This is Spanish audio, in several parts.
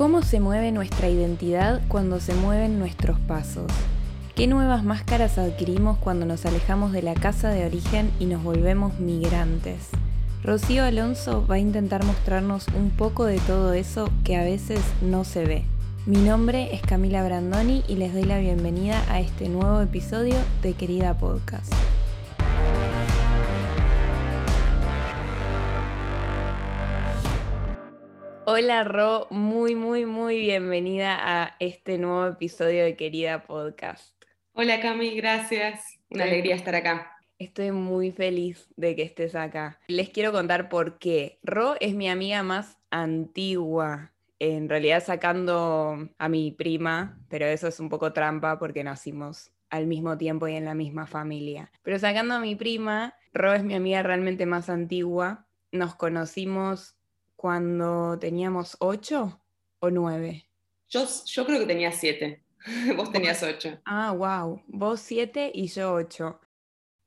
¿Cómo se mueve nuestra identidad cuando se mueven nuestros pasos? ¿Qué nuevas máscaras adquirimos cuando nos alejamos de la casa de origen y nos volvemos migrantes? Rocío Alonso va a intentar mostrarnos un poco de todo eso que a veces no se ve. Mi nombre es Camila Brandoni y les doy la bienvenida a este nuevo episodio de Querida Podcast. Hola Ro, muy, muy, muy bienvenida a este nuevo episodio de Querida Podcast. Hola Cami, gracias. Una alegría estar acá. Estoy muy feliz de que estés acá. Les quiero contar por qué. Ro es mi amiga más antigua. En realidad sacando a mi prima, pero eso es un poco trampa porque nacimos al mismo tiempo y en la misma familia. Pero sacando a mi prima, Ro es mi amiga realmente más antigua. Nos conocimos cuando teníamos ocho o nueve. Yo, yo creo que tenía siete. Vos tenías ocho. Ah, wow. Vos siete y yo ocho.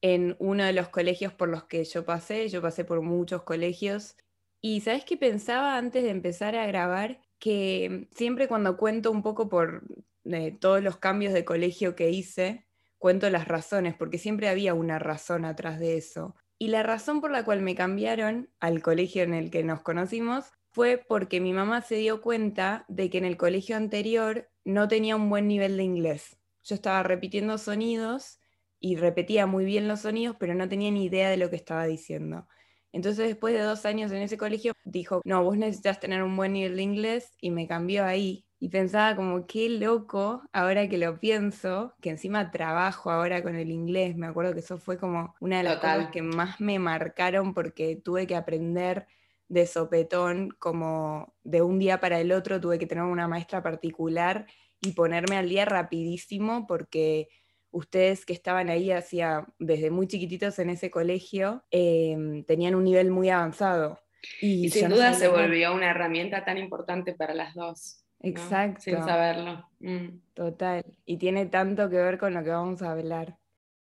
En uno de los colegios por los que yo pasé, yo pasé por muchos colegios. Y sabes qué pensaba antes de empezar a grabar? Que siempre cuando cuento un poco por eh, todos los cambios de colegio que hice, cuento las razones, porque siempre había una razón atrás de eso. Y la razón por la cual me cambiaron al colegio en el que nos conocimos fue porque mi mamá se dio cuenta de que en el colegio anterior no tenía un buen nivel de inglés. Yo estaba repitiendo sonidos y repetía muy bien los sonidos, pero no tenía ni idea de lo que estaba diciendo. Entonces, después de dos años en ese colegio, dijo, no, vos necesitas tener un buen nivel de inglés y me cambió ahí y pensaba como qué loco, ahora que lo pienso, que encima trabajo ahora con el inglés, me acuerdo que eso fue como una de las cosas que más me marcaron porque tuve que aprender de sopetón, como de un día para el otro tuve que tener una maestra particular y ponerme al día rapidísimo porque ustedes que estaban ahí hacía desde muy chiquititos en ese colegio em, tenían un nivel muy avanzado. Y, sin duda se volvió una herramienta tan importante para las dos. Exacto. Sin saberlo. Mm. Total. Y tiene tanto que ver con lo que vamos a hablar.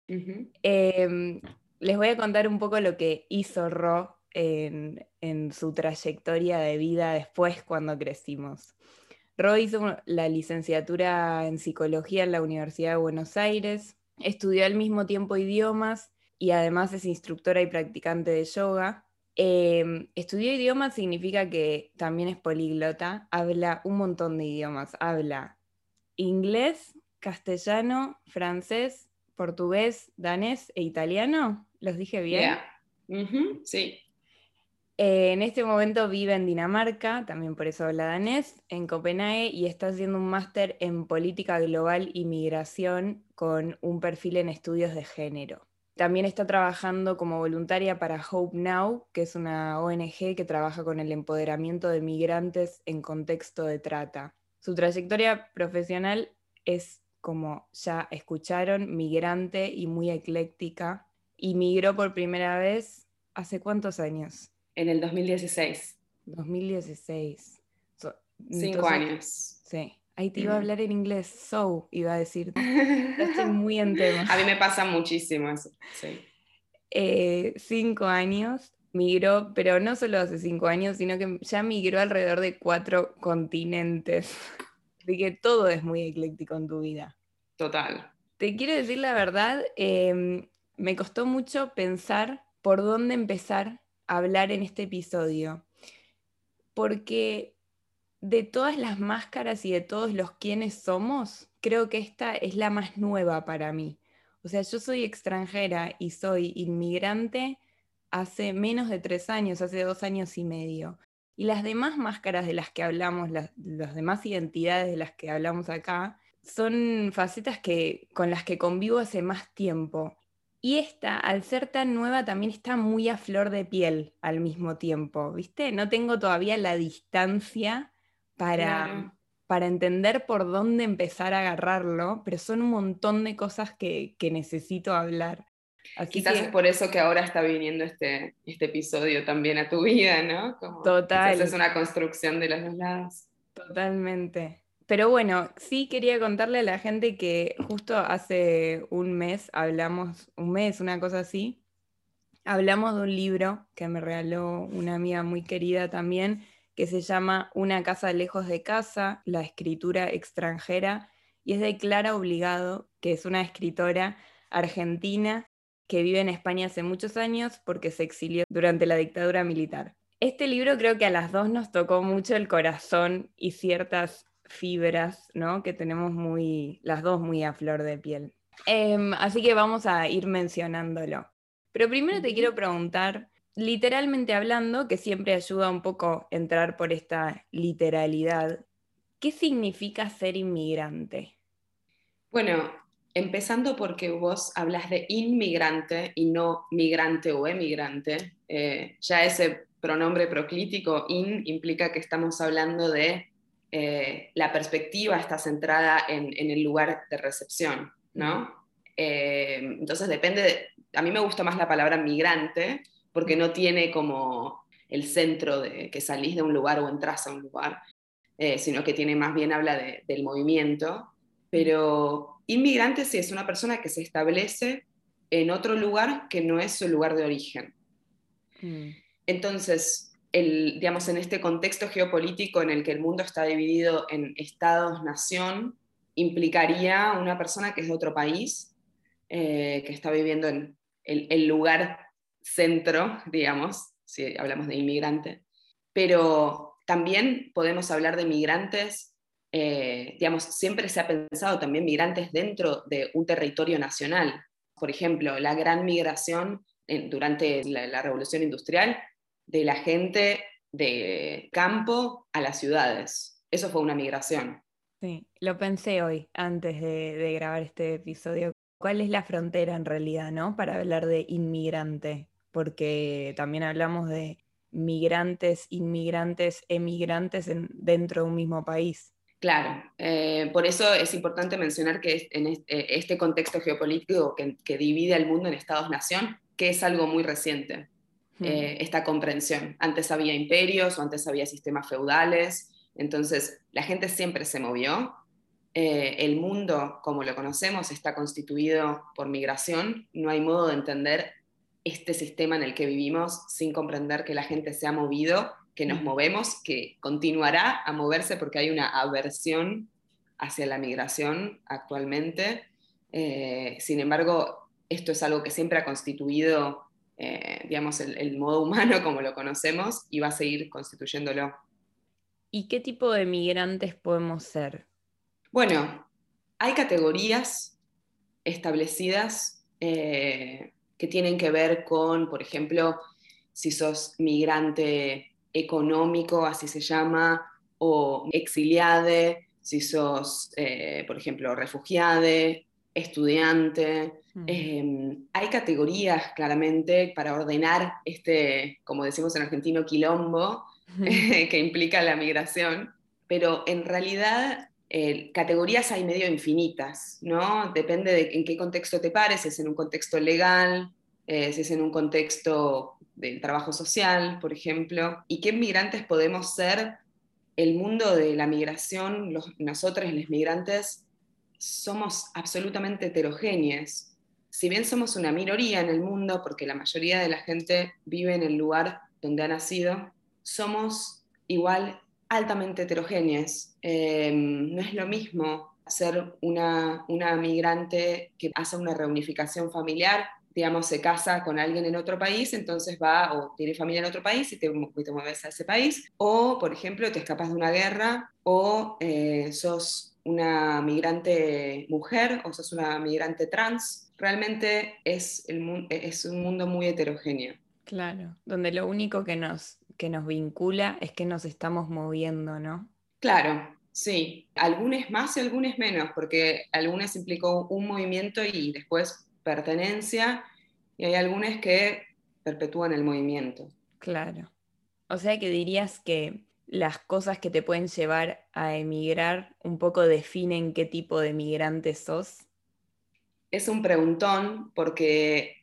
Em, les voy a contar un poco lo que hizo Ro en, su trayectoria de vida después cuando crecimos. Ro hizo la licenciatura en psicología en la Universidad de Buenos Aires, estudió al mismo tiempo idiomas y además es instructora y practicante de yoga. Eh, estudió idiomas significa que también es políglota, habla un montón de idiomas, habla inglés, castellano, francés, portugués, danés e italiano. ¿Los dije bien? Sí. Eh, en este momento vive en Dinamarca, también por eso habla danés, en Copenhague y está haciendo un máster en política global y migración con un perfil en estudios de género. También está trabajando como voluntaria para Hope Now, que es una ONG que trabaja con el empoderamiento de migrantes en contexto de trata. Su trayectoria profesional es, como ya escucharon, migrante y muy ecléctica. Y migró por primera vez hace cuántos años? En el 2016. 2016. Cinco años. Sí. Ahí te iba a hablar en inglés, so, iba a decir. Estoy muy en tema. A mí me pasa muchísimo eso, sí. Eh, cinco años, migró, pero no solo hace cinco años, sino que ya migró alrededor de cuatro continentes. Así que todo es muy ecléctico en tu vida. Total. Te quiero decir la verdad, em, me costó mucho pensar por dónde empezar a hablar en este episodio. Porque de todas las máscaras y de todos los quienes somos, creo que esta es la más nueva para mí. O sea, yo soy extranjera y soy inmigrante hace menos de tres años, hace dos años y medio. Y las demás máscaras de las que hablamos, las, demás identidades de las que hablamos acá, son facetas que, con las que convivo hace más tiempo. Y esta, al ser tan nueva, también está muy a flor de piel al mismo tiempo, ¿viste? No tengo todavía la distancia para, para entender por dónde empezar a agarrarlo, pero son un montón de cosas que, necesito hablar. Quizás es por eso que ahora está viniendo este, este episodio también a tu vida, ¿no? Total. Es una construcción de los dos lados. Totalmente. Pero bueno, sí quería contarle a la gente que justo hace un mes hablamos, un mes, una cosa así, hablamos de un libro que me regaló una amiga muy querida también, que se llama Una casa lejos de casa, la escritura extranjera, y es de Clara Obligado, que es una escritora argentina que vive en España hace muchos años porque se exilió durante la dictadura militar. Este libro creo que a las dos nos tocó mucho el corazón y ciertas fibras, ¿no? Que tenemos muy, las dos muy a flor de piel. Em, así que vamos a ir mencionándolo. Pero primero te quiero preguntar, literalmente hablando, que siempre ayuda un poco a entrar por esta literalidad, ¿qué significa ser inmigrante? Bueno, empezando porque vos hablas de inmigrante y no migrante o emigrante, eh, ya ese pronombre proclítico in implica que estamos hablando de eh, la perspectiva está centrada en, el lugar de recepción, ¿no? Eh, entonces depende, a mí me gusta más la palabra migrante porque no tiene como el centro de que salís de un lugar o entras a un lugar, eh, sino que tiene más bien habla del movimiento. Pero inmigrante sí es una persona que se establece en otro lugar que no es su lugar de origen. Mm. Entonces, digamos, en este contexto geopolítico en el que el mundo está dividido en estados-nación, implicaría una persona que es de otro país, eh, que está viviendo en el, lugar centro, digamos, si hablamos de inmigrante. Pero también podemos hablar de migrantes, eh, digamos, siempre se ha pensado también migrantes dentro de un territorio nacional. Por ejemplo, la gran migración durante la Revolución Industrial de la gente de campo a las ciudades. Eso fue una migración. Sí, lo pensé hoy antes de, grabar este episodio. ¿Cuál es la frontera en realidad, no? Para hablar de inmigrante, porque también hablamos de migrantes, inmigrantes, emigrantes dentro de un mismo país. Claro, eh, por eso es importante mencionar que en este, este contexto geopolítico que, que divide al mundo en estados-nación, que es algo muy reciente. Eh, esta comprensión. Antes había imperios o antes había sistemas feudales, entonces la gente siempre se movió. Eh, el mundo, como lo conocemos, está constituido por migración. No hay modo de entender este sistema en el que vivimos sin comprender que la gente se ha movido, que nos movemos, que continuará a moverse porque hay una aversión hacia la migración actualmente. Eh, sin embargo, esto es algo que siempre ha constituido eh, digamos, el, modo humano como lo conocemos y va a seguir constituyéndolo. ¿Y qué tipo de migrantes podemos ser? Bueno, hay categorías establecidas eh, que tienen que ver con, por ejemplo, si sos migrante económico, así se llama, o exiliade, si sos, eh, por ejemplo, refugiade, estudiante. Em, hay categorías claramente para ordenar este, como decimos en argentino, quilombo que implica la migración, pero en realidad eh, categorías hay medio infinitas, ¿no? Depende de en qué contexto te pares, si es en un contexto legal, eh, si es en un contexto del trabajo social, por ejemplo, y qué migrantes podemos ser. El mundo de la migración, los, nosotros, los migrantes, somos absolutamente heterogéneos. Si bien somos una minoría en el mundo, porque la mayoría de la gente vive en el lugar donde ha nacido, somos igual altamente heterogéneos. Em, no es lo mismo ser una, una migrante que hace una reunificación familiar digamos, se casa con alguien en otro país, entonces va o tiene familia en otro país y te, te mueves a ese país, o, por ejemplo, te escapas de una guerra, o eh, sos una migrante mujer o sos una migrante trans, realmente es, es un mundo muy heterogéneo. Claro, donde lo único que nos, que nos vincula es que nos estamos moviendo, ¿no? Claro, sí. Algunos más y algunos menos, porque algunos implicó un movimiento y después pertenencia, y hay algunos que perpetúan el movimiento. Claro. O sea que dirías que las cosas que te pueden llevar a emigrar un poco definen qué tipo de migrante sos? Es un preguntón porque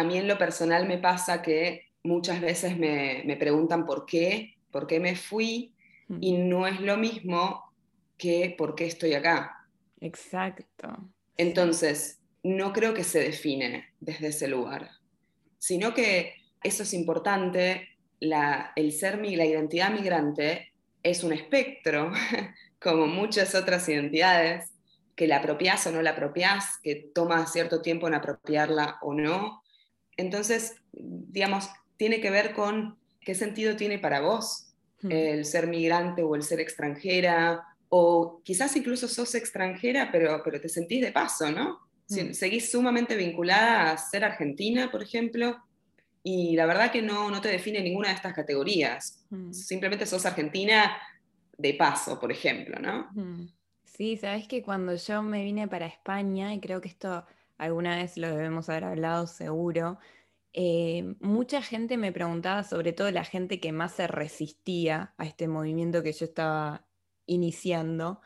a mí en lo personal me pasa que muchas veces me, preguntan por qué, por qué me fui y no es lo mismo que por qué estoy acá. Exacto. Entonces, no creo que se define desde ese lugar, sino que eso es importante el ser, la identidad migrante es un espectro, como muchas otras identidades, que la apropiás o no la apropiás, que toma cierto tiempo en apropiarla o no. Entonces, digamos, tiene que ver con qué sentido tiene para vos hmm. el ser migrante o el ser extranjera, o quizás incluso sos extranjera, pero, pero te sentís de paso, ¿no? Hmm. Seguís sumamente vinculada a ser argentina, por ejemplo, y la verdad que no, no te define ninguna de estas categorías. Hmm. Simplemente sos argentina de paso, por ejemplo, ¿no? Sí, sabes que cuando yo me vine para España, y creo que esto alguna vez lo debemos haber hablado seguro, eh, mucha gente me preguntaba, sobre todo la gente que más se resistía a este movimiento que yo estaba iniciando,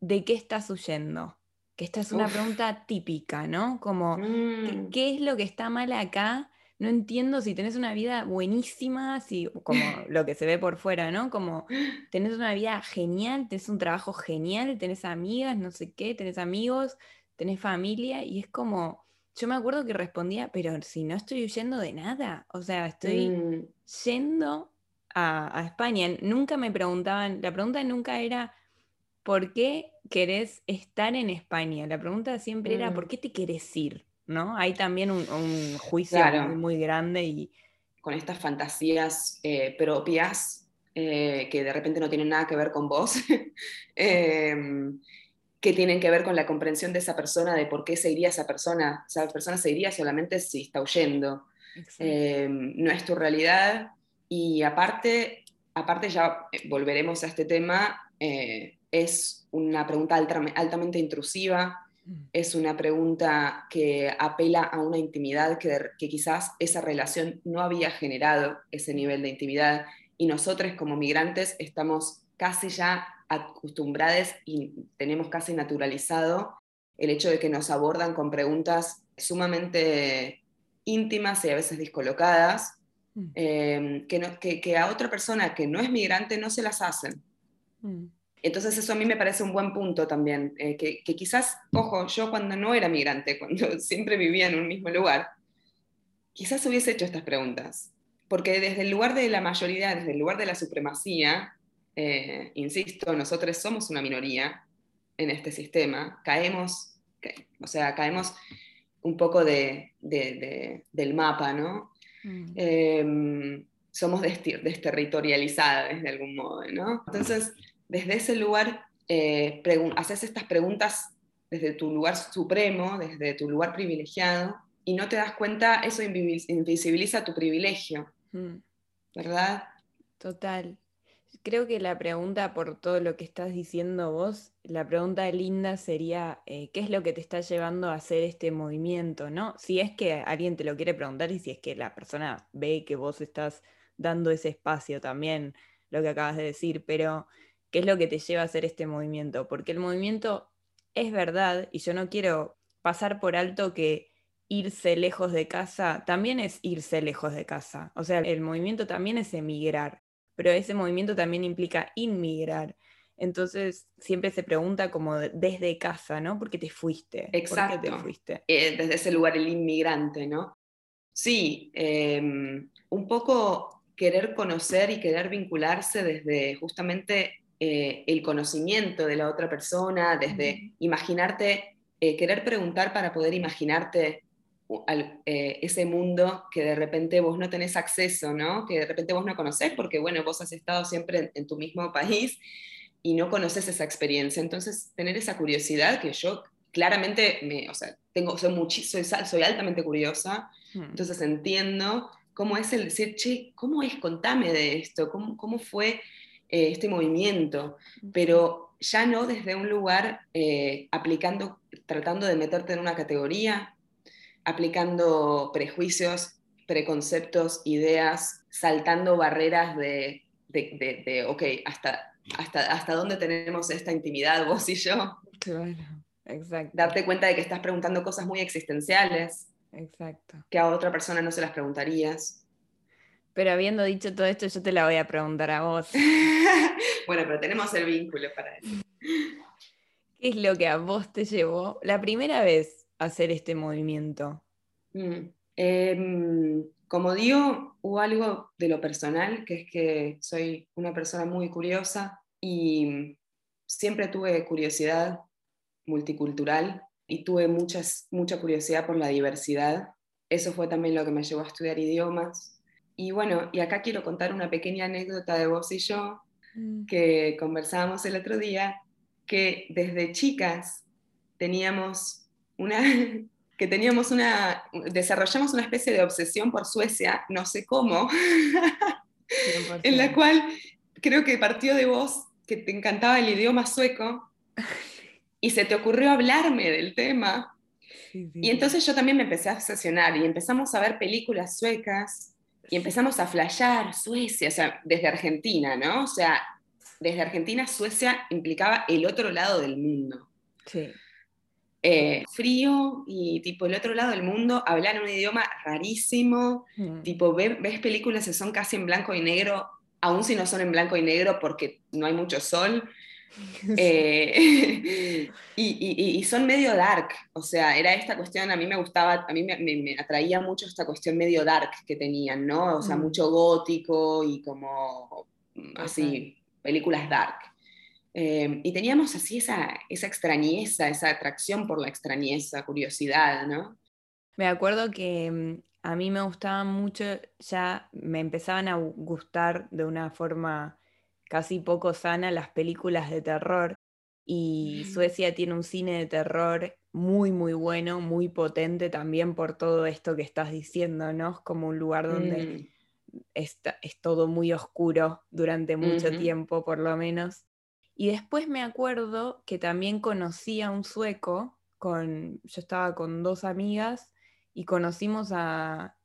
¿de qué estás huyendo? Que esta es una pregunta típica, ¿no? Como, mm. ¿qué, es lo que está mal acá? No entiendo si tenés una vida buenísima, si, como lo que se ve por fuera, ¿no? Como tenés una vida genial, tenés un trabajo genial, tenés amigas, no sé qué, tenés amigos, tenés familia, y es como, yo me acuerdo que respondía, pero si no estoy huyendo de nada, o sea, estoy mm. yendo a, España. Nunca me preguntaban, la pregunta nunca era, ¿por qué querés estar en España? La pregunta siempre era, ¿por mm. qué te querés ir? ¿No? Hay también un, juicio muy, grande y... Con estas fantasías eh, propias eh, que de repente no tienen nada que ver con vos. Em, que tienen que ver con la comprensión de esa persona, de por qué se iría esa persona. Esa persona se iría solamente si está huyendo. Em, no es tu realidad. Y aparte, aparte ya eh, volveremos a este tema, eh, es una pregunta altamente intrusiva, mm. es una pregunta que apela a una intimidad que, que quizás esa relación no había generado ese nivel de intimidad y nosotros como migrantes estamos casi ya acostumbrados y tenemos casi naturalizado el hecho de que nos abordan con preguntas sumamente íntimas y a veces descolocadas, mm. em, que, que, a otra persona que no es migrante no se las hacen. Mm. Entonces eso a mí me parece un buen punto también, eh, que, que, quizás, ojo, yo cuando no era migrante, cuando siempre vivía en un mismo lugar, quizás hubiese hecho estas preguntas, porque desde el lugar de la mayoría, desde el lugar de la supremacía, eh, insisto, nosotros somos una minoría en este sistema, caemos, o sea, caemos un poco de, del mapa, ¿no? Mm. Em, somos desterritorializadas de algún modo, ¿no? Entonces, desde ese lugar, eh, haces estas preguntas desde tu lugar supremo, desde tu lugar privilegiado, y no te das cuenta, eso invisibiliza tu privilegio, mm. ¿verdad? Total creo que la pregunta por todo lo que estás diciendo vos, la pregunta linda sería, eh, ¿qué es lo que te está llevando a hacer este movimiento? ¿no? Si es que alguien te lo quiere preguntar y si es que la persona ve que vos estás dando ese espacio también, lo que acabas de decir, pero ¿qué es lo que te lleva a hacer este movimiento? Porque el movimiento es verdad y yo no quiero pasar por alto que irse lejos de casa también es irse lejos de casa. O sea, el movimiento también es emigrar pero ese movimiento también implica inmigrar. Entonces siempre se pregunta como desde casa, ¿no? ¿Por qué te fuiste? Exacto. ¿Por qué te fuiste? Eh, desde ese lugar el inmigrante, ¿no? Sí, em, un poco querer conocer y querer vincularse desde justamente eh, el conocimiento de la otra persona, desde imaginarte, eh, querer preguntar para poder imaginarte eh, ese mundo que de repente vos no tenés acceso, ¿no? Que de repente vos no conocés porque, bueno, vos has estado siempre en, tu mismo país y no conoces esa experiencia. Entonces, tener esa curiosidad que yo claramente, me, o sea, tengo, soy, soy, soy altamente curiosa, hmm. entonces entiendo cómo es el decir, che, ¿cómo es? Contame de esto, ¿cómo, cómo fue eh, este movimiento? Pero ya no desde un lugar eh, aplicando, tratando de meterte en una categoría, aplicando prejuicios, preconceptos, ideas, saltando barreras de, de, ok, hasta, hasta, hasta dónde tenemos esta intimidad vos y yo. Claro, exacto. Darte cuenta de que estás preguntando cosas muy existenciales. Exacto. Que a otra persona no se las preguntarías. Pero habiendo dicho todo esto, yo te la voy a preguntar a vos. bueno, pero tenemos el vínculo para eso. ¿Qué es lo que a vos te llevó la primera vez hacer este movimiento? Mm. Em, como digo, hubo algo de lo personal, que es que soy una persona muy curiosa y siempre tuve curiosidad multicultural y tuve muchas, mucha curiosidad por la diversidad. Eso fue también lo que me llevó a estudiar idiomas. Y bueno, y acá quiero contar una pequeña anécdota de vos y yo, mm. que conversábamos el otro día, que desde chicas teníamos una, que teníamos una, desarrollamos una especie de obsesión por Suecia, no sé cómo, en la cual creo que partió de vos, que te encantaba el idioma sueco, y se te ocurrió hablarme del tema. Y entonces yo también me empecé a obsesionar y empezamos a ver películas suecas y empezamos a flashear Suecia, o sea, desde Argentina, ¿no? O sea, desde Argentina Suecia implicaba el otro lado del mundo. Sí. Eh, frío y tipo el otro lado del mundo, hablan un idioma rarísimo, mm. tipo ves películas que son casi en blanco y negro, aun si no son en blanco y negro porque no hay mucho sol. Eh, y, son medio dark, o sea, era esta cuestión, a mí me gustaba, a mí me, atraía mucho esta cuestión medio dark que tenían, ¿no? O sea, mm. mucho gótico y como así, películas dark. Em, y teníamos así esa, esa extrañeza, esa atracción por la extrañeza, curiosidad, ¿no? Me acuerdo que mm, a mí me gustaban mucho, ya me empezaban a gustar de una forma casi poco sana las películas de terror. Y. Suecia tiene un cine de terror muy, muy bueno, muy potente también por todo esto que estás diciendo, ¿no? Es como un lugar donde mm. es todo muy oscuro durante mucho tiempo, por lo menos. Y después me acuerdo que también conocí a un sueco, con, yo estaba con dos amigas y conocimos a,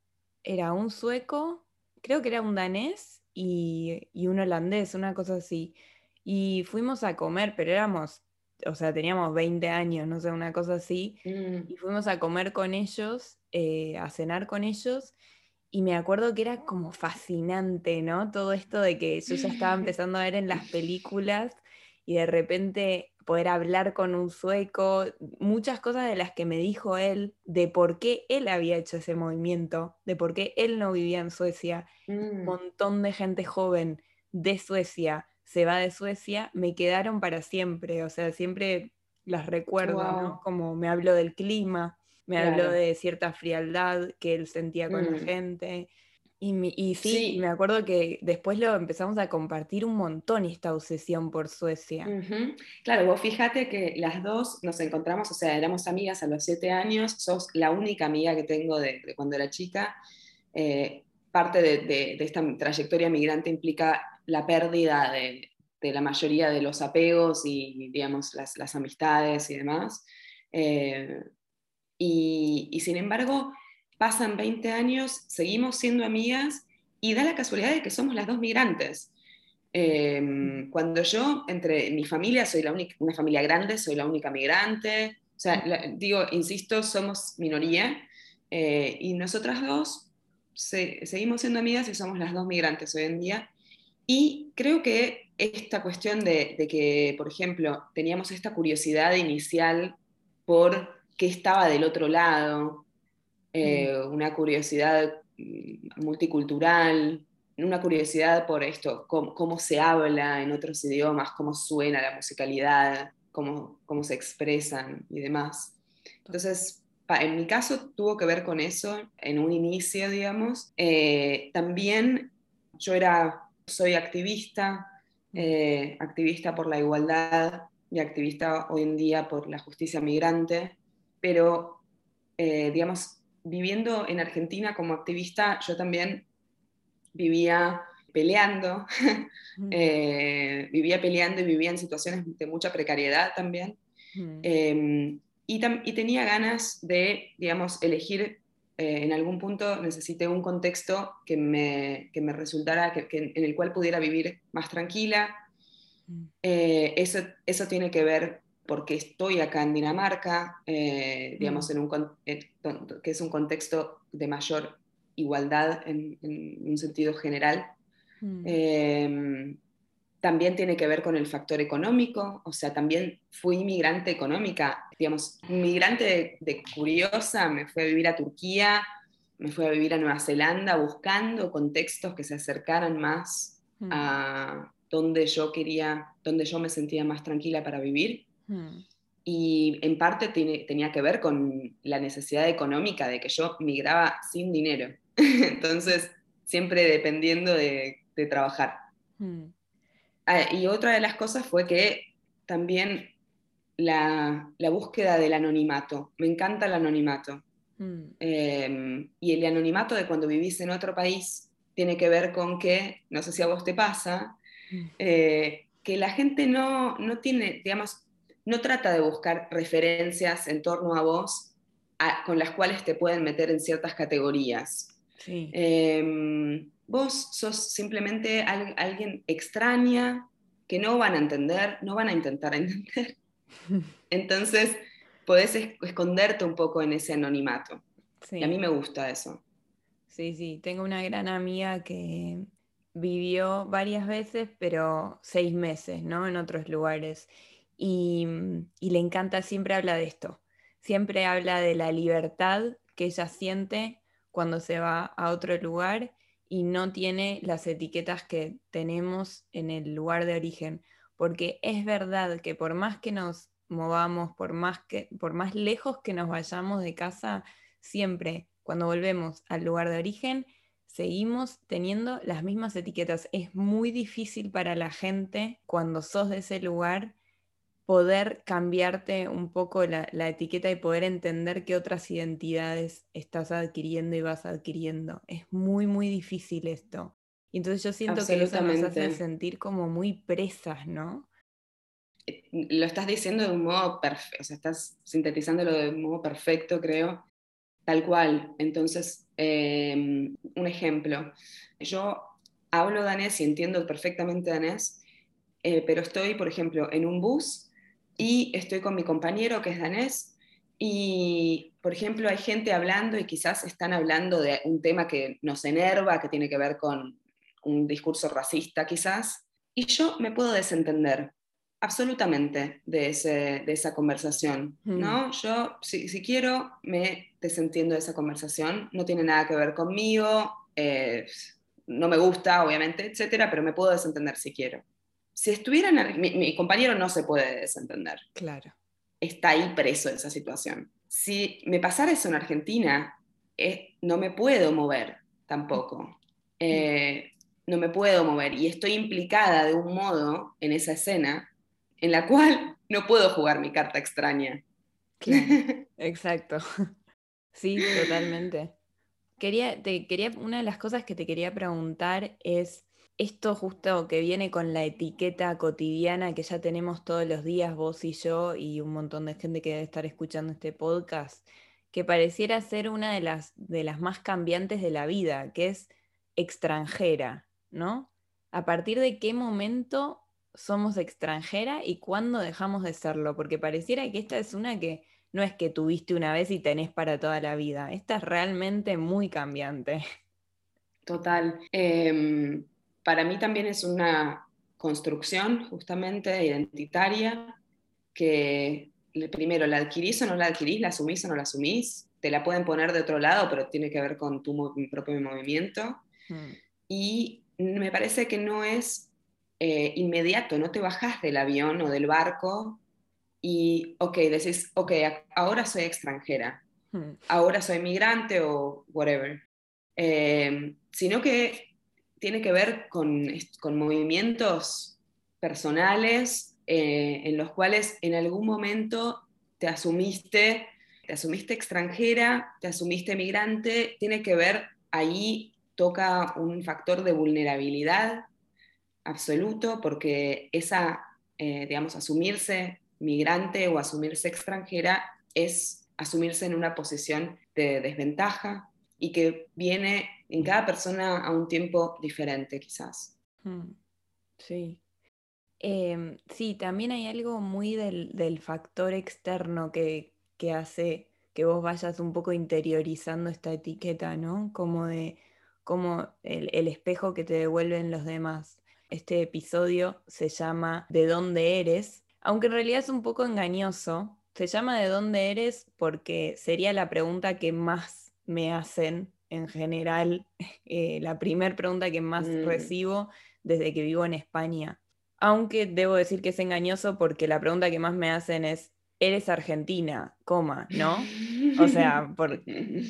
era un sueco, creo que era un danés y, un holandés, una cosa así. Y fuimos a comer, pero éramos, o sea, teníamos 20 años, no sé, una cosa así. Mm. Y fuimos a comer con ellos, eh, a cenar con ellos. Y me acuerdo que era como fascinante, ¿no? Todo esto de que yo ya estaba empezando a ver en las películas y de repente poder hablar con un sueco, muchas cosas de las que me dijo él, de por qué él había hecho ese movimiento, de por qué él no vivía en Suecia, un mm. montón de gente joven de Suecia se va de Suecia, me quedaron para siempre, o sea, siempre las recuerdo, ¿no? Como me habló del clima, me habló de cierta frialdad que él sentía con la mm. gente, y, sí, me acuerdo que después lo empezamos a compartir un montón esta obsesión por Suecia. Claro, vos fíjate que las dos nos encontramos, o sea, éramos amigas a los siete años, sos la única amiga que tengo de, cuando era chica. Eh, parte de, esta trayectoria migrante implica la pérdida de, la mayoría de los apegos y, digamos, las, amistades y demás. Eh, y sin embargo, pasan 20 años, seguimos siendo amigas y da la casualidad de que somos las dos migrantes. Em, cuando yo, entre mi familia, soy la única, una familia grande, soy la única migrante, o sea, digo, insisto, somos minoría, eh, y nosotras dos seguimos siendo amigas y somos las dos migrantes hoy en día. Y creo que esta cuestión de, de que, por ejemplo, teníamos esta curiosidad inicial por qué estaba del otro lado, eh, una curiosidad mm, multicultural, una curiosidad por esto, cómo, se habla en otros idiomas, cómo suena la musicalidad, cómo, cómo se expresan y demás. Entonces, en mi caso tuvo que ver con eso en un inicio, digamos. Eh, también yo era, soy activista, eh, activista por la igualdad y activista hoy en día por la justicia migrante, pero, digamos, viviendo en Argentina como activista, yo también vivía peleando, eh, vivía peleando y vivía en situaciones de mucha precariedad también. Em, y, tenía ganas de, digamos, elegir, eh, en algún punto necesité un contexto que me, que me resultara, que, en el cual pudiera vivir más tranquila. Eh, eso, eso tiene que ver porque estoy acá en Dinamarca, eh, digamos, mm. en un, eh, que es un contexto de mayor igualdad en, un sentido general. Mm. Em, también tiene que ver con el factor económico, o sea, también fui inmigrante económica, digamos, inmigrante de, curiosa, me fui a vivir a Turquía, me fui a vivir a Nueva Zelanda buscando contextos que se acercaran más Mm. a donde yo quería, donde yo me sentía más tranquila para vivir. Mm. Y en parte tiene- tenía que ver con la necesidad económica de que yo migraba sin dinero. Entonces, siempre dependiendo de, de trabajar. Mm. Ah, y otra de las cosas fue que también la, la búsqueda del anonimato. Me encanta el anonimato. Mm. Eh, y el anonimato de cuando vivís en otro país tiene que ver con que, no sé si a vos te pasa, Mm. eh, que la gente no, no tiene, digamos, no trata de buscar referencias en torno a vos a- con las cuales te pueden meter en ciertas categorías. Sí. Eh, vos sos simplemente al- alguien extraña que no van a entender, no van a intentar entender. Entonces, podés es- esconderte un poco en ese anonimato. Sí. Y a mí me gusta eso. Sí, sí, tengo una gran amiga que vivió varias veces, pero seis meses, ¿no? En otros lugares. Y, y le encanta, siempre habla de esto. Siempre habla de la libertad que ella siente cuando se va a otro lugar y no tiene las etiquetas que tenemos en el lugar de origen. Porque es verdad que por más que nos movamos, por más que, por más lejos que nos vayamos de casa, siempre cuando volvemos al lugar de origen, seguimos teniendo las mismas etiquetas. Es muy difícil para la gente cuando sos de ese lugar poder cambiarte un poco la, la etiqueta y poder entender qué otras identidades estás adquiriendo y vas adquiriendo. Es muy, muy difícil esto. Y entonces yo siento que eso nos hace sentir como muy presas, ¿no? Eh, Lo estás diciendo de un modo perfecto, o sea, estás sintetizándolo de un modo perfecto, creo, tal cual. Entonces, eh, un ejemplo, yo hablo danés y entiendo perfectamente danés, eh, pero estoy, por ejemplo, en un bus y estoy con mi compañero que es danés y, por ejemplo, hay gente hablando y quizás están hablando de un tema que nos enerva, que tiene que ver con un discurso racista quizás, y yo me puedo desentender absolutamente de, ese, de esa conversación, ¿no? Yo, si, si quiero, me desentiendo de esa conversación, no tiene nada que ver conmigo, eh, no me gusta, obviamente, etcétera, pero me puedo desentender si quiero. Si estuviera en Ar- mi, mi compañero no se puede desentender, Claro. está ahí preso en esa situación. Si me pasara eso en Argentina, eh, no me puedo mover tampoco. Eh, no me puedo mover y estoy implicada de un modo en esa escena en la cual no puedo jugar mi carta extraña. Claro, exacto. Sí, totalmente. Quería, te quería, una de las cosas que te quería preguntar es esto justo que viene con la etiqueta cotidiana que ya tenemos todos los días, vos y yo, y un montón de gente que debe estar escuchando este podcast, que pareciera ser una de las, de las más cambiantes de la vida, que es extranjera, ¿no? ¿A partir de qué momento somos extranjera y cuándo dejamos de serlo? Porque pareciera que esta es una que no es que tuviste una vez y tenés para toda la vida. Esta es realmente muy cambiante. Total. Eh, para mí también es una construcción justamente identitaria que primero la adquirís o no la adquirís, la asumís o no la asumís, te la pueden poner de otro lado, pero tiene que ver con tu mo- propio movimiento. Mm, Y me parece que no es eh, inmediato, no te bajás del avión o del barco y, ok, decís, ok, ahora soy extranjera, mm, ahora soy migrante o whatever. Eh, sino que tiene que ver con, movimientos personales eh, en los cuales en algún momento te asumiste, te asumiste extranjera, te asumiste migrante, tiene que ver, ahí toca un factor de vulnerabilidad absoluto, porque esa, eh, digamos, asumirse migrante o asumirse extranjera es asumirse en una posición de desventaja y que viene en cada persona a un tiempo diferente quizás. mm. Sí. Em, sí, también hay algo muy del, del factor externo que, que hace que vos vayas un poco interiorizando esta etiqueta, ¿no? Como de como el, el espejo que te devuelven los demás. Este episodio se llama ¿De dónde eres? Aunque en realidad es un poco engañoso. Se llama ¿De dónde eres? porque sería la pregunta que más me hacen en general eh, la primera pregunta que más Mm. recibo desde que vivo en España. Aunque debo decir que es engañoso porque la pregunta que más me hacen es, ¿eres argentina? Coma, ¿no? O sea, por,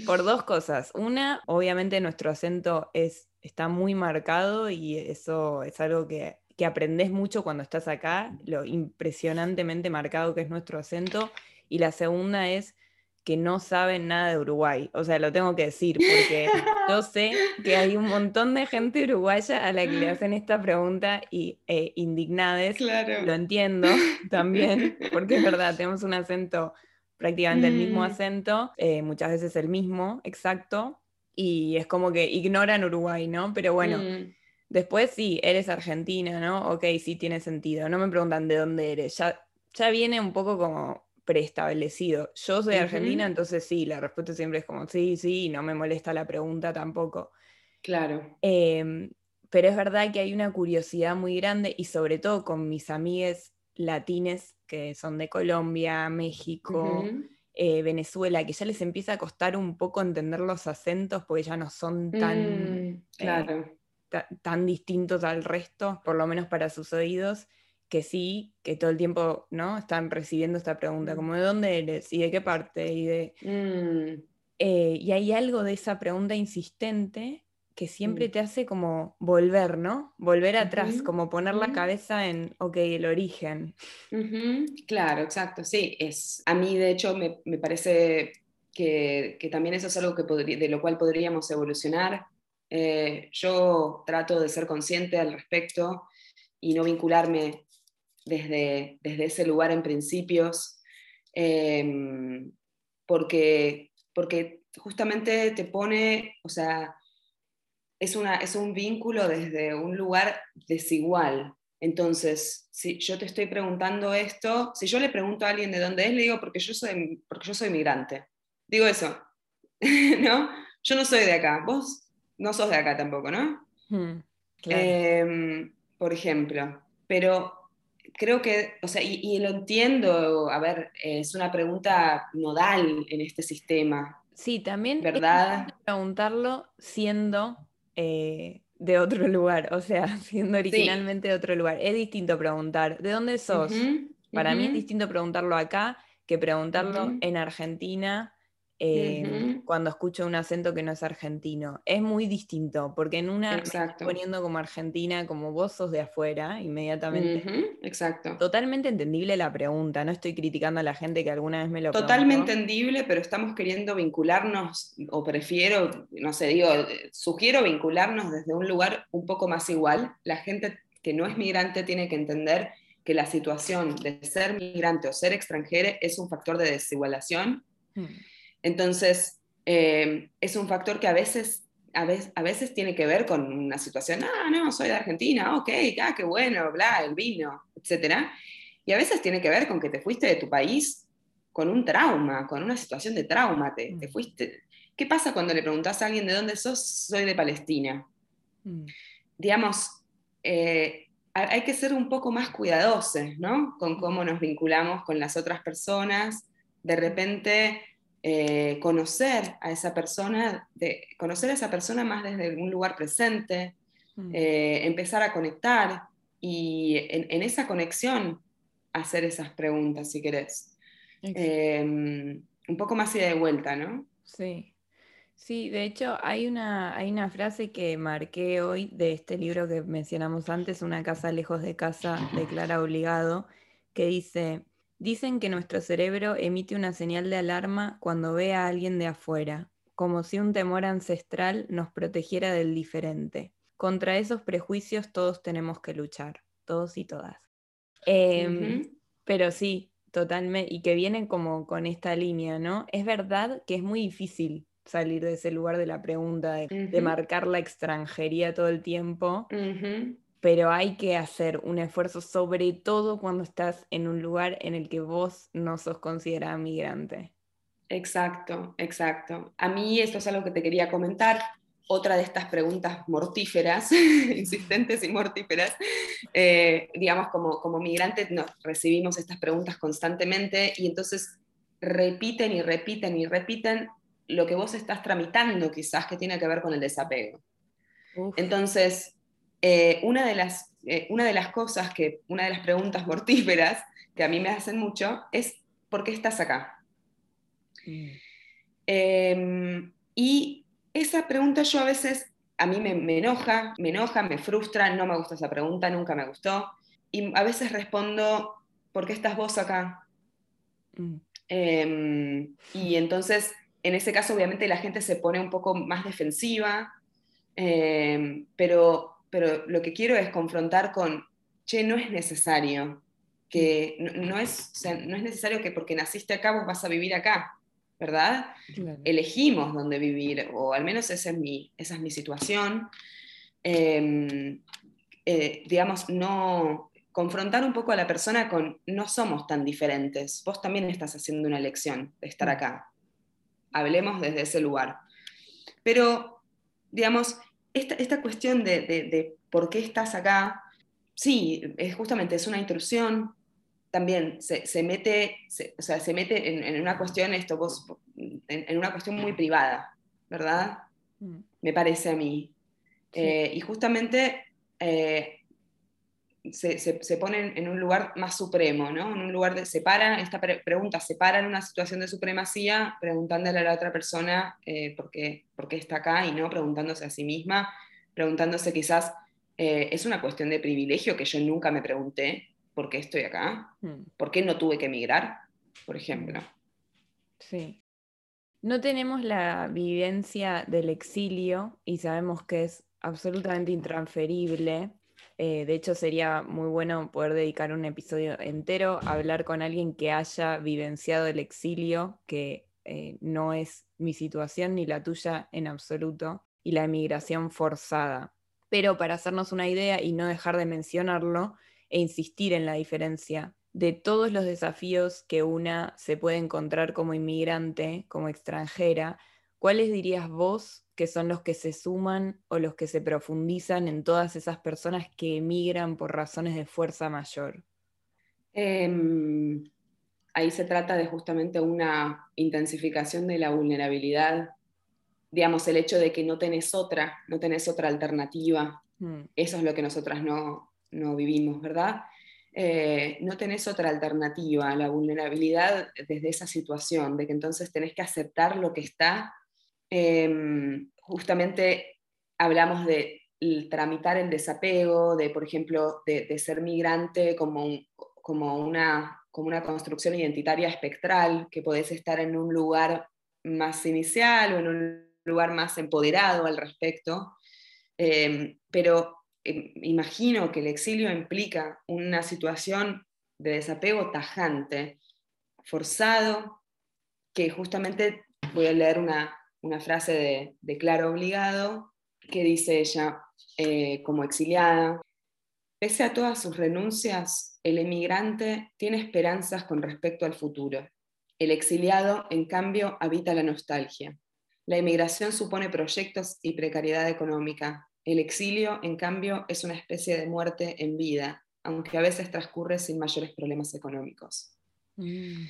por dos cosas. Una, obviamente nuestro acento es, está muy marcado y eso es algo que, que aprendes mucho cuando estás acá, lo impresionantemente marcado que es nuestro acento. Y la segunda es que no saben nada de Uruguay. O sea, lo tengo que decir porque yo sé que hay un montón de gente uruguaya a la que le hacen esta pregunta y eh, indignades. Claro. Lo entiendo también, porque es verdad, tenemos un acento prácticamente el mismo Mm. acento, eh, muchas veces el mismo, exacto, y es como que ignoran Uruguay, ¿no? Pero bueno, Mm, después sí, eres argentina, ¿no? Ok, sí tiene sentido. No me preguntan de dónde eres, ya, ya viene un poco como preestablecido. Yo soy Ujú. argentina, entonces sí, la respuesta siempre es como sí, sí, y no me molesta la pregunta tampoco. claro. Em, pero es verdad que hay una curiosidad muy grande y sobre todo con mis amigues latines que son de Colombia, México, eh, Venezuela, que ya les empieza a costar un poco entender los acentos porque ya no son tan, Mm, claro. ta- tan distintos al resto, por lo menos para sus oídos, que sí, que todo el tiempo ¿no? están recibiendo esta pregunta, Mm. como ¿de dónde eres? ¿Y de qué parte? Y, de, Mm, eh, y hay algo de esa pregunta insistente que siempre Mm. te hace como volver, ¿no? Volver atrás, como poner la cabeza en, ok, el origen. Claro, exacto, sí. Es, a mí, de hecho, me, me parece que, que también eso es algo que podría- de lo cual podríamos evolucionar. Eh, yo trato de ser consciente al respecto y no vincularme desde, desde ese lugar en principios, em, porque, porque justamente te pone, o sea, es, una, es un vínculo desde un lugar desigual. Entonces, si yo te estoy preguntando esto, si yo le pregunto a alguien de dónde es, le digo porque yo soy, porque yo soy migrante. Digo eso, ¿no? Yo no soy de acá, vos no sos de acá tampoco, ¿no? Hmm, claro. Eh, por ejemplo, pero creo que, o sea, y, y lo entiendo, a ver, es una pregunta nodal en este sistema, Sí, también es ¿verdad? distinto preguntarlo siendo eh, de otro lugar, o sea, siendo originalmente de otro lugar. Es distinto preguntar, ¿de dónde sos? Para mí es distinto preguntarlo acá que preguntarlo en Argentina eh, Ujú. cuando escucho un acento que no es argentino. Es muy distinto, porque en una me Exacto. poniendo como argentina, como vos sos de afuera, inmediatamente. Ujú, Exacto. Totalmente entendible la pregunta, no estoy criticando a la gente que alguna vez me lo Totalmente preguntó. entendible, pero estamos queriendo vincularnos, o prefiero, no sé, digo, sugiero vincularnos desde un lugar un poco más igual. La gente que no es migrante tiene que entender que la situación de ser migrante o ser extranjero es un factor de desigualación. Hmm. Entonces, eh, es un factor que a veces, a, veces, a veces tiene que ver con una situación, ah, no, soy de Argentina, ok, ah, qué bueno, bla, el vino, etc. Y a veces tiene que ver con que te fuiste de tu país con un trauma, con una situación de trauma, te, te Mm. fuiste. ¿Qué pasa cuando le preguntas a alguien de dónde sos? Soy de Palestina. Hmm. Digamos, eh, hay que ser un poco más cuidadosos, ¿no? Con cómo nos vinculamos con las otras personas. De repente, eh, conocer a esa persona, de, conocer a esa persona más desde un lugar presente, Hmm. eh, empezar a conectar y en, en esa conexión hacer esas preguntas, si querés. Eh, un poco más ida de vuelta, ¿no? Sí, sí, de hecho hay una, hay una frase que marqué hoy de este libro que mencionamos antes, Una casa lejos de casa de Clara Obligado, que dice, dicen que nuestro cerebro emite una señal de alarma cuando ve a alguien de afuera, como si un temor ancestral nos protegiera del diferente. Contra esos prejuicios todos tenemos que luchar, todos y todas. Em, pero sí, totalmente, y que vienen como con esta línea, ¿no? Es verdad que es muy difícil salir de ese lugar de la pregunta, de, marcar la extranjería todo el tiempo. Pero hay que hacer un esfuerzo, sobre todo cuando estás en un lugar en el que vos no sos considerada migrante. Exacto, exacto. A mí esto es algo que te quería comentar. Otra de estas preguntas mortíferas, insistentes y mortíferas, eh, digamos, como, como migrantes nos recibimos estas preguntas constantemente y entonces repiten y repiten y repiten lo que vos estás tramitando quizás que tiene que ver con el desapego. Entonces, eh, una, de las, eh, una de las cosas que, una de las preguntas mortíferas que a mí me hacen mucho es, ¿por qué estás acá? Mm. Y esa pregunta yo a veces, a mí me, enoja, me enoja, me frustra, no me gusta esa pregunta, nunca me gustó. Y a veces respondo, ¿por qué estás vos acá? Mm. Em, y entonces, en ese caso, obviamente la gente se pone un poco más defensiva, em, pero, pero lo que quiero es confrontar con, che, no es necesario, que no, es, no es necesario que porque naciste acá vos vas a vivir acá. ¿verdad? Elegimos dónde vivir, o al menos esa es mi, esa es mi situación. Em, eh, digamos, no confrontar un poco a la persona con no somos tan diferentes, vos también estás haciendo una elección de estar mm. acá. Hablemos desde ese lugar. Pero, digamos, esta, esta cuestión de, de, de, por qué estás acá, sí, es justamente es una intrusión, también se, se mete, se, o sea, se mete en, en, una cuestión, esto, vos, en, en, una cuestión muy privada, ¿verdad? Mm. Me parece a mí. Eh, y justamente eh, se, se, se, ponen en un lugar más supremo, ¿no? En un lugar de, separa, esta pregunta separa en una situación de supremacía, preguntándole a la otra persona eh, por, qué, por, qué, está acá y no preguntándose a sí misma, preguntándose quizás, eh, es una cuestión de privilegio que yo nunca me pregunté, por qué estoy acá, hmm. por qué no tuve que emigrar, por ejemplo. Sí. No tenemos la vivencia del exilio y sabemos que es absolutamente intransferible. Eh, de hecho, sería muy bueno poder dedicar un episodio entero a hablar con alguien que haya vivenciado el exilio, que eh, no es mi situación ni la tuya en absoluto, y la emigración forzada. Pero para hacernos una idea y no dejar de mencionarlo, e insistir en la diferencia de todos los desafíos que una se puede encontrar como inmigrante, como extranjera, ¿cuáles dirías vos que son los que se suman o los que se profundizan en todas esas personas que emigran por razones de fuerza mayor? Em, ahí se trata de justamente una intensificación de la vulnerabilidad, digamos, el hecho de que no tenés otra, no tenés otra alternativa. Mm. Eso es lo que nosotras no, no vivimos, ¿verdad? Eh, no tenés otra alternativa, la vulnerabilidad desde esa situación, de que entonces tenés que aceptar lo que está. Em, justamente hablamos de tramitar el desapego, de, por ejemplo, de, ser migrante como, como, una, como una construcción identitaria espectral, que podés estar en un lugar más inicial o en un lugar más empoderado al respecto, em, pero Em, imagino que el exilio implica una situación de desapego tajante, forzado, que justamente voy a leer una, frase de, Claro Obligado, que dice ella eh, como exiliada, pese a todas sus renuncias, el emigrante tiene esperanzas con respecto al futuro. El exiliado, en cambio, habita la nostalgia. La emigración supone proyectos y precariedad económica, el exilio, en cambio, es una especie de muerte en vida, aunque a veces transcurre sin mayores problemas económicos. Mm.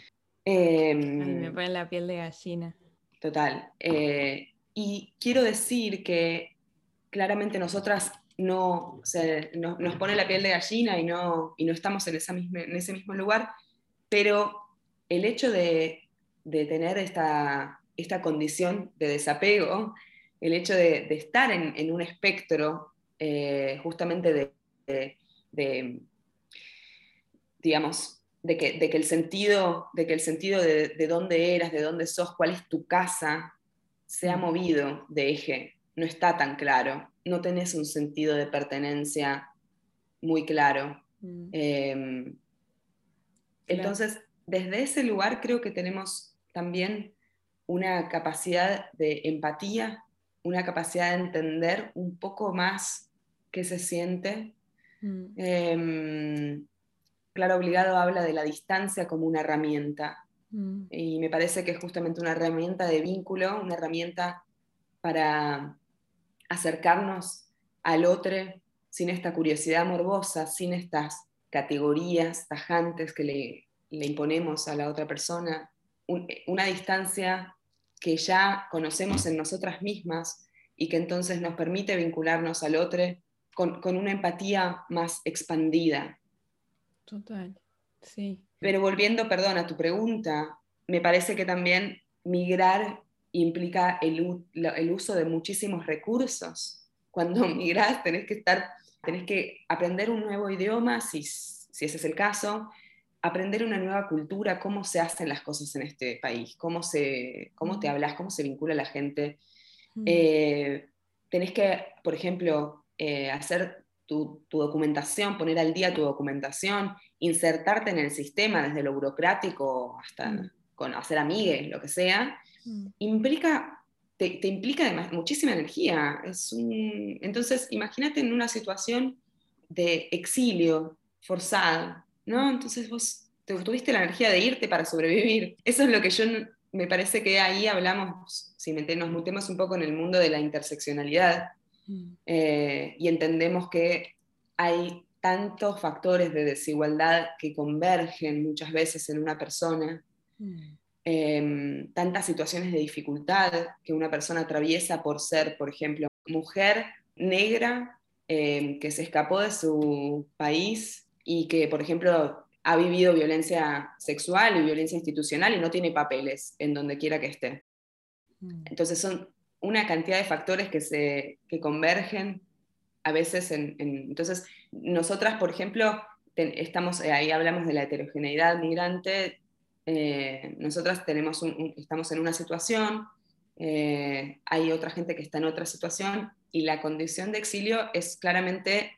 Em, me pone la piel de gallina. Total. Eh, y quiero decir que claramente nosotras no, nos pone la piel de gallina y no, y no estamos en, esa en ese mismo lugar, pero el hecho de, tener esta, esta condición de desapego el hecho de, estar en, un espectro eh, justamente de, digamos, de que, el sentido, de, que el sentido de, dónde eras, de dónde sos, cuál es tu casa, se ha movido de eje, no está tan claro, no tenés un sentido de pertenencia muy claro. Mm. Em, entonces, desde ese lugar creo que tenemos también una capacidad de empatía una capacidad de entender un poco más qué se siente. Mm. Em, claro, obligado habla de la distancia como una herramienta. Mm. Y me parece que es justamente una herramienta de vínculo, una herramienta para acercarnos al otro sin esta curiosidad morbosa, sin estas categorías tajantes que le, imponemos a la otra persona. una distancia que ya conocemos en nosotras mismas y que entonces nos permite vincularnos al otro con, con una empatía más expandida. Total, sí. Pero volviendo, perdón, a tu pregunta, me parece que también migrar implica el, el uso de muchísimos recursos. Cuando migras tenés que estar, tenés que aprender un nuevo idioma, si, si ese es el caso, aprender una nueva cultura, cómo se hacen las cosas en este país, cómo, se, cómo te hablas, cómo se vincula la gente. Eh, tenés que, por ejemplo, eh, hacer tu, tu, documentación, poner al día tu documentación, insertarte en el sistema desde lo burocrático hasta con hacer amigues, lo que sea, mm. implica, te, implica muchísima energía. Es entonces, imagínate en una situación de exilio forzado, ¿no? Entonces vos tuviste la energía de irte para sobrevivir. Eso es lo que yo me parece que ahí hablamos, si nos metemos un poco en el mundo de la interseccionalidad mm. eh, y entendemos que hay tantos factores de desigualdad que convergen muchas veces en una persona Mm. Em, tantas situaciones de dificultad que una persona atraviesa por ser, por ejemplo, mujer negra em, que se escapó de su país y que, por ejemplo, ha vivido violencia sexual y violencia institucional y no tiene papeles en donde quiera que esté. Mm. Entonces son una cantidad de factores que, se, que convergen a veces en, Entonces, nosotras, por ejemplo, estamos, ahí hablamos de la heterogeneidad migrante, eh, nosotras tenemos estamos en una situación, eh, hay otra gente que está en otra situación y la condición de exilio es claramente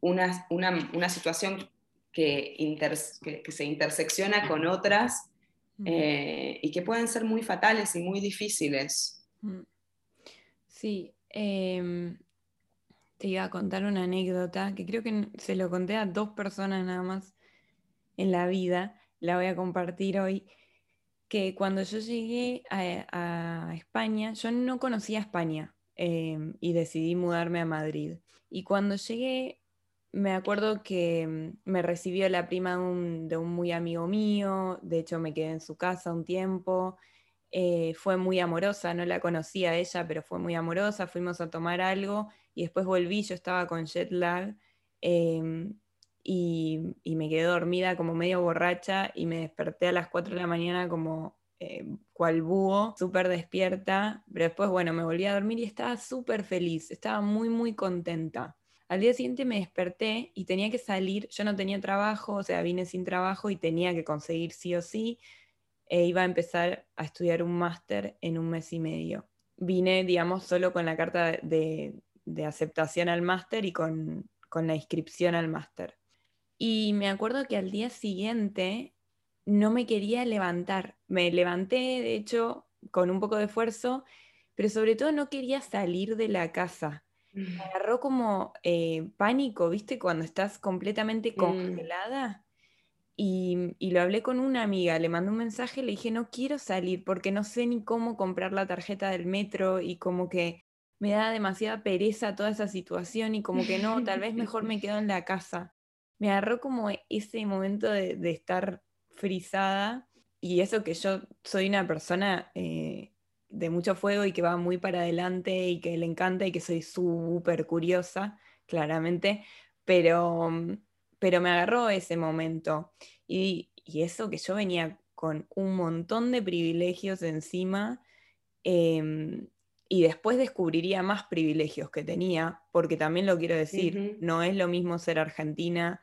una, una, situación que, que, se intersecciona con otras eh, y que pueden ser muy fatales y muy difíciles. Sí, em, te iba a contar una anécdota que creo que se lo conté a dos personas nada más en la vida la voy a compartir hoy, que cuando yo llegué a, España, yo no conocía España em, y decidí mudarme a Madrid. Y cuando llegué, me acuerdo que mm, me recibió la prima de un, muy amigo mío, de hecho me quedé en su casa un tiempo, eh, fue muy amorosa, no la conocía ella, pero fue muy amorosa, fuimos a tomar algo y después volví, yo estaba con jet lag. Em, y, me quedé dormida como medio borracha y me desperté a las 4 de la mañana como eh, cual búho, súper despierta, pero después, bueno, me volví a dormir y estaba súper feliz, estaba muy, muy contenta. Al día siguiente me desperté y tenía que salir, yo no tenía trabajo, o sea, vine sin trabajo y tenía que conseguir sí o sí, e iba a empezar a estudiar un máster en un mes y medio. Vine, digamos, solo con la carta de, aceptación al máster y con, con la inscripción al máster. Y me acuerdo que al día siguiente no me quería levantar. Me levanté, de hecho, con un poco de esfuerzo, pero sobre todo no quería salir de la casa. Me mm. agarró como eh, pánico, ¿viste? Cuando estás completamente congelada. Y, lo hablé con una amiga, le mandé un mensaje, le dije, no quiero salir porque no sé ni cómo comprar la tarjeta del metro y como que me da demasiada pereza toda esa situación y como que no, tal vez mejor me quedo en la casa me agarró como ese momento de, estar frisada y eso que yo soy una persona eh, de mucho fuego y que va muy para adelante y que le encanta y que soy súper curiosa, claramente, pero, pero me agarró ese momento. Y, eso que yo venía con un montón de privilegios encima em, y después descubriría más privilegios que tenía, porque también lo quiero decir, no es lo mismo ser argentina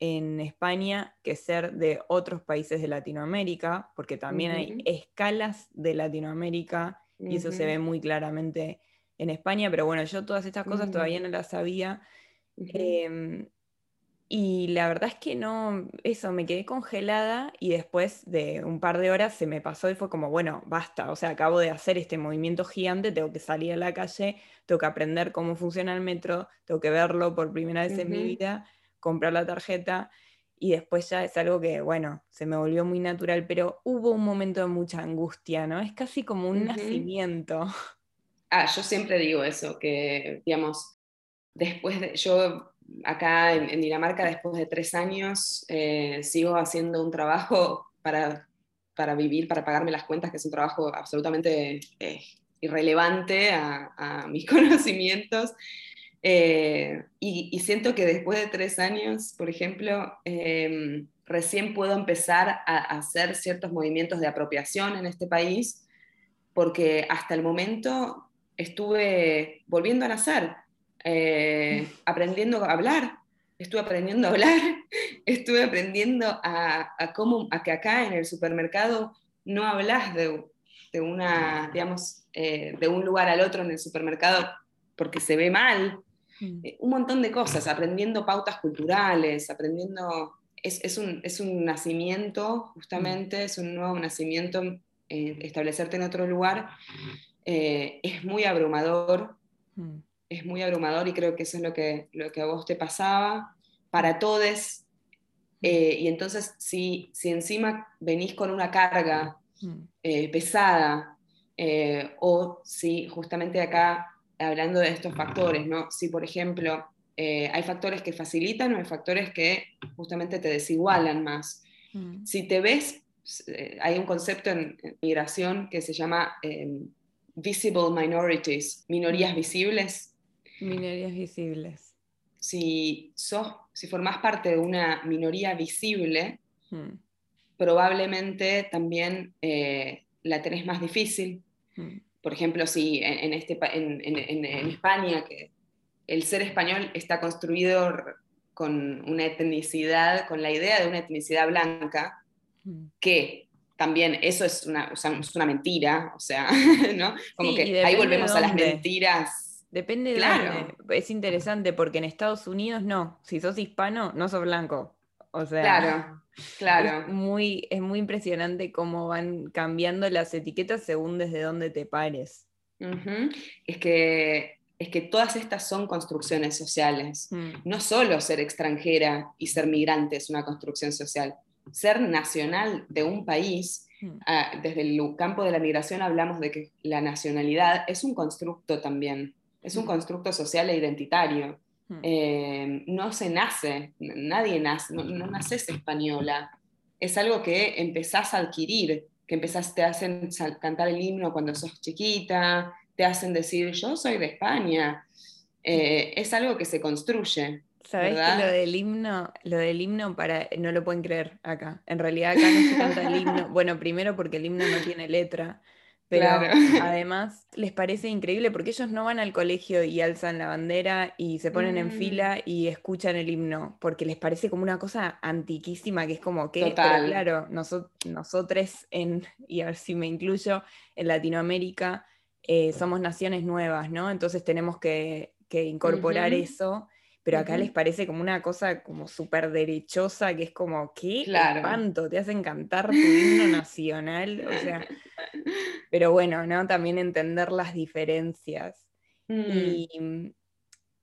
en España que ser de otros países de Latinoamérica, porque también hay escalas de Latinoamérica y eso se ve muy claramente en España, pero bueno, yo todas estas cosas todavía no las sabía. Y la verdad es que no, eso, me quedé congelada y después de un par de horas se me pasó y fue como, bueno, basta, o sea, acabo de hacer este movimiento gigante, tengo que salir a la calle, tengo que aprender cómo funciona el metro, tengo que verlo por primera vez en mi vida comprar la tarjeta y después ya es algo que, bueno, se me volvió muy natural, pero hubo un momento de mucha angustia, ¿no? Es casi como un nacimiento. Ah, yo siempre digo eso, que, digamos, después de, yo acá en, Dinamarca, después de tres años, eh, sigo haciendo un trabajo para, para vivir, para pagarme las cuentas, que es un trabajo absolutamente eh, irrelevante a, mis conocimientos. Eh, y, siento que después de tres años, por ejemplo, em, recién puedo empezar a, hacer ciertos movimientos de apropiación en este país, porque hasta el momento estuve volviendo a nacer, eh, aprendiendo a hablar, estuve aprendiendo a hablar, estuve aprendiendo a, cómo, a que acá en el supermercado no hablas de, una, digamos, eh, de un lugar al otro en el supermercado porque se ve mal. Mm. Eh, un montón de cosas, aprendiendo pautas culturales, aprendiendo... Es, un, es un, nacimiento, justamente, es un nuevo nacimiento, eh, establecerte en otro lugar. es muy abrumador, mm. Es muy abrumador y creo que eso es lo que, lo que a vos te pasaba, para todos. y entonces, si, si encima venís con una carga pesada, eh, o si justamente acá, hablando de estos factores, ¿no? si por ejemplo eh, hay factores que facilitan o hay factores que justamente te desigualan más. Mm. Si te ves, eh, hay un concepto en, migración que se llama visible minorities, minorías mm. visibles. Minorías visibles. Si, sos, si formás parte de una minoría visible, mm. probablemente también la tenés más difícil, Mm. Por ejemplo, si en, este, en, España, que el ser español está construido con una etnicidad, con la idea de una etnicidad blanca, mm. que también eso es una, es una mentira, o sea, ¿no? Como que ahí volvemos a las mentiras. Depende de claro. Es interesante porque en Estados Unidos no. Si sos hispano, no sos blanco. O sea, claro, claro. Es muy, es muy impresionante cómo van cambiando las etiquetas según desde dónde te pares. Es que es que todas estas son construcciones sociales. Mm. No solo ser extranjera y ser migrante es una construcción social. Ser nacional de un país, mm. ah, desde el campo de la migración hablamos de que la nacionalidad es un constructo también, es un constructo social e identitario. Hmm. Eh, no se nace, nadie nace, no, naces española. Es algo que empezás a adquirir, que empezás, te hacen cantar el himno cuando sos chiquita, te hacen decir, yo soy de España. Eh, es algo que se construye. Sabes que lo del himno, lo del himno para, no lo pueden creer acá. En realidad acá no se canta el himno. Bueno, primero porque el himno no tiene letra. Pero además les parece increíble porque ellos no van al colegio y alzan la bandera y se ponen en mm. fila y escuchan el himno, porque les parece como una cosa antiquísima que es como que, claro, nosotros en, y a ver si me incluyo, en Latinoamérica eh, somos naciones nuevas, ¿no? Entonces tenemos que, incorporar eso pero acá les parece como una cosa como súper derechosa, que es como, ¿qué espanto? Te hacen cantar tu himno nacional, o sea, pero bueno, ¿no? También entender las diferencias. Mm.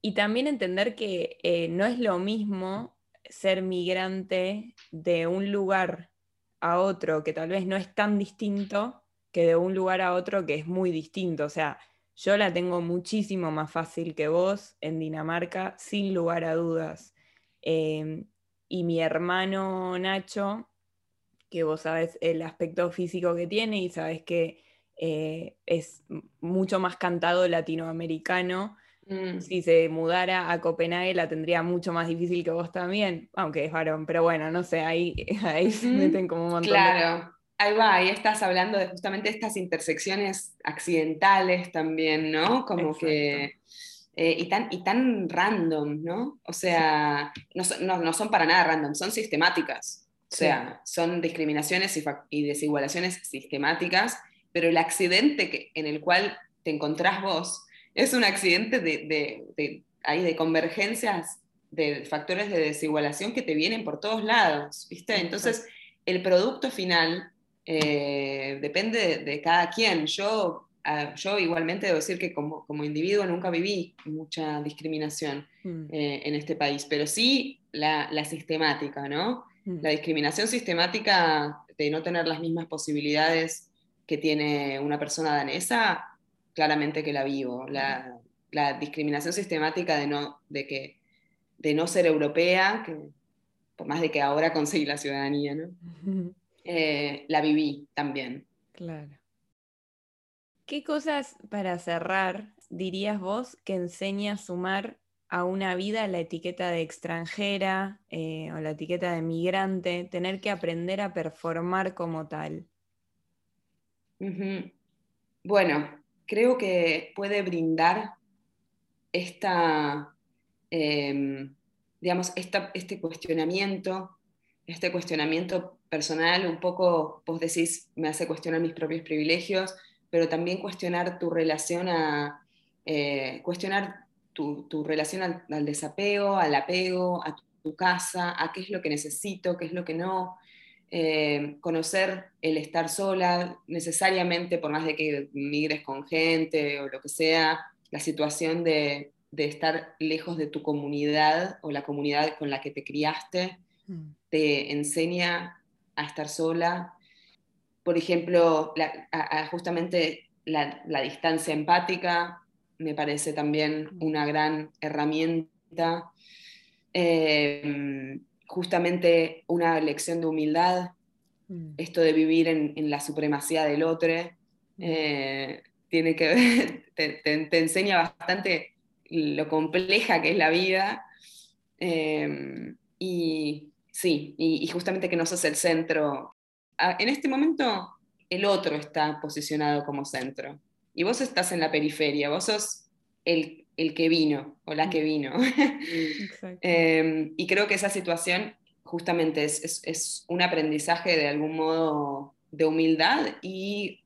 Y, también entender que eh, no es lo mismo ser migrante de un lugar a otro, que tal vez no es tan distinto, que de un lugar a otro que es muy distinto. O sea, yo la tengo muchísimo más fácil que vos en Dinamarca, sin lugar a dudas. Em, y mi hermano Nacho, que vos sabes el aspecto físico que tiene y sabes que eh, es mucho más cantado latinoamericano. Mm. Si se mudara a Copenhague la tendría mucho más difícil que vos también, aunque es varón, pero bueno, no sé, ahí, ahí se meten como un montón claro. Ahí va, ahí estás hablando de justamente estas intersecciones accidentales también, ¿no? Como que... Eh, y, tan, y tan random, ¿no? O sea, no, son para nada random, son sistemáticas. O sea, son discriminaciones y, desigualaciones sistemáticas, pero el accidente que, en el cual te encontrás vos es un accidente de, de, de convergencias de factores de desigualación que te vienen por todos lados, ¿viste? Entonces, el producto final eh, depende de, cada quien. Yo, yo igualmente debo decir que como, como individuo nunca viví mucha discriminación mm. eh, en este país, pero sí la, la sistemática, ¿no? Mm. La discriminación sistemática de no tener las mismas posibilidades que tiene una persona danesa, claramente que la vivo. La, la discriminación sistemática de no, de que, de no ser europea, que, por más de que ahora conseguí la ciudadanía, ¿no? eh, la viví también. Claro. ¿Qué cosas para cerrar dirías vos que enseña a sumar a una vida la etiqueta de extranjera eh, o la etiqueta de migrante, tener que aprender a performar como tal? Bueno, creo que puede brindar esta, em, digamos, este cuestionamiento, este cuestionamiento personal, un poco, vos decís, me hace cuestionar mis propios privilegios, pero también cuestionar tu relación a, eh, cuestionar tu, relación al, desapego, al apego, a tu, casa, a qué es lo que necesito, qué es lo que no, eh, conocer el estar sola, necesariamente, por más de que migres con gente o lo que sea, la situación de, estar lejos de tu comunidad o la comunidad con la que te criaste, mm. te enseña a estar sola. Por ejemplo, justamente la, distancia empática me parece también una gran herramienta. Eh, justamente una lección de humildad, mm. esto de vivir en, la supremacía del otro, eh, tiene que te, enseña bastante lo compleja que es la vida. Eh, y sí, y, justamente que no sos el centro. En este momento el otro está posicionado como centro y vos estás en la periferia, vos sos el, el que vino o la que vino. Em, y creo que esa situación justamente es, es, un aprendizaje de algún modo de humildad y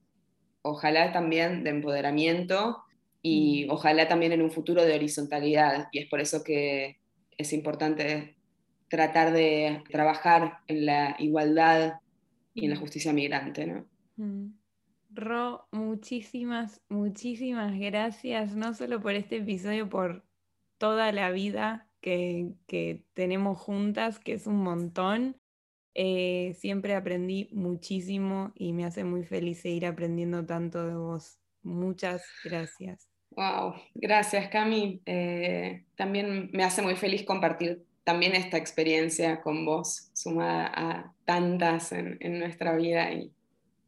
ojalá también de empoderamiento y mm. ojalá también en un futuro de horizontalidad. Y es por eso que es importante tratar de trabajar en la igualdad y en la mm. justicia migrante. ¿no? Mm. Ro, muchísimas, muchísimas gracias, no solo por este episodio, por toda la vida que, tenemos juntas, que es un montón. Eh, siempre aprendí muchísimo y me hace muy feliz seguir aprendiendo tanto de vos. Muchas gracias. Wow, gracias Cami. Eh, también me hace muy feliz compartir también esta experiencia con vos, sumada a tantas en, en nuestra vida y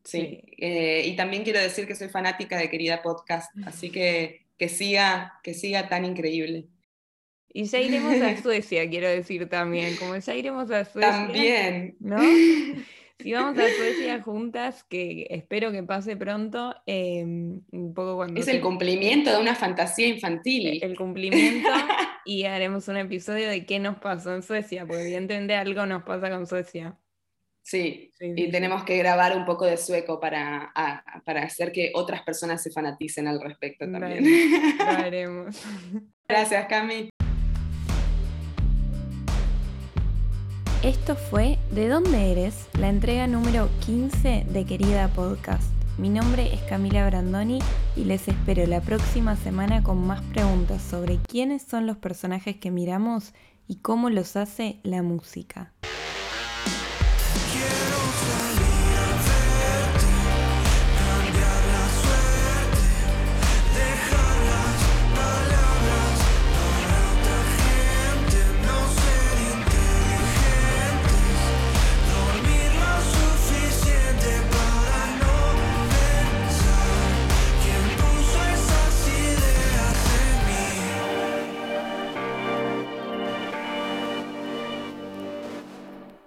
Sí, eh, y también quiero decir que soy fanática de Querida Podcast, así que que siga, que siga tan increíble. Y ya iremos a Suecia, quiero decir también, como ya iremos a Suecia. También. ¿No? Si vamos a Suecia juntas, que espero que pase pronto, em, un poco cuando... Es el cumplimiento de una fantasía infantil. El cumplimiento y haremos un episodio de qué nos pasó en Suecia, porque evidentemente algo nos pasa con Suecia. Sí, y tenemos que grabar un poco de sueco para, para, hacer que otras personas se fanaticen al respecto también. lo haremos. Gracias, Cami. Esto fue ¿De dónde eres? La entrega número 15 de Querida Podcast. Mi nombre es Camila Brandoni y les espero la próxima semana con más preguntas sobre quiénes son los personajes que miramos y cómo los hace la música.